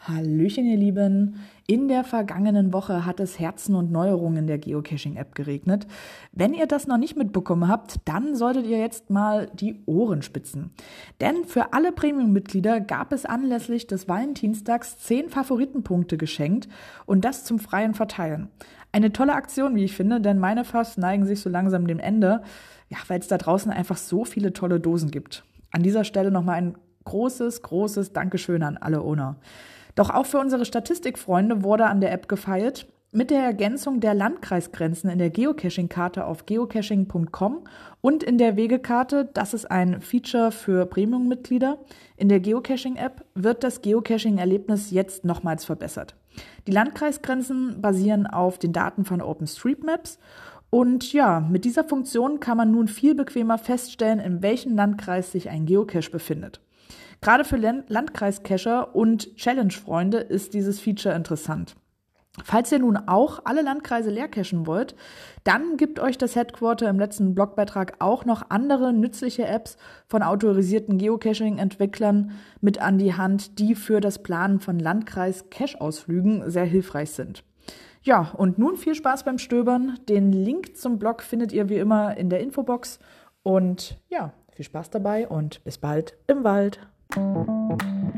Hallöchen, ihr Lieben. In der vergangenen Woche hat es Herzen und Neuerungen der Geocaching-App geregnet. Wenn ihr das noch nicht mitbekommen habt, dann solltet ihr jetzt mal die Ohren spitzen. Denn für alle Premium-Mitglieder gab es anlässlich des Valentinstags 10 Favoritenpunkte geschenkt und das zum freien Verteilen. Eine tolle Aktion, wie ich finde, denn meine Fass neigen sich so langsam dem Ende, ja, weil es da draußen einfach so viele tolle Dosen gibt. An dieser Stelle nochmal ein großes, großes Dankeschön an alle Owner. Doch auch für unsere Statistikfreunde wurde an der App gefeilt. Mit der Ergänzung der Landkreisgrenzen in der Geocaching-Karte auf geocaching.com und in der Wegekarte, das ist ein Feature für Premium-Mitglieder, in der Geocaching-App wird das Geocaching-Erlebnis jetzt nochmals verbessert. Die Landkreisgrenzen basieren auf den Daten von OpenStreetMaps und ja, mit dieser Funktion kann man nun viel bequemer feststellen, in welchem Landkreis sich ein Geocache befindet. Gerade für Landkreiscacher und Challenge-Freunde ist dieses Feature interessant. Falls ihr nun auch alle Landkreise leer cachen wollt, dann gibt euch das Headquarter im letzten Blogbeitrag auch noch andere nützliche Apps von autorisierten Geocaching-Entwicklern mit an die Hand, die für das Planen von Landkreis-Cache-Ausflügen sehr hilfreich sind. Ja, und nun viel Spaß beim Stöbern. Den Link zum Blog findet ihr wie immer in der Infobox. Und ja, viel Spaß dabei und bis bald im Wald. Thank you.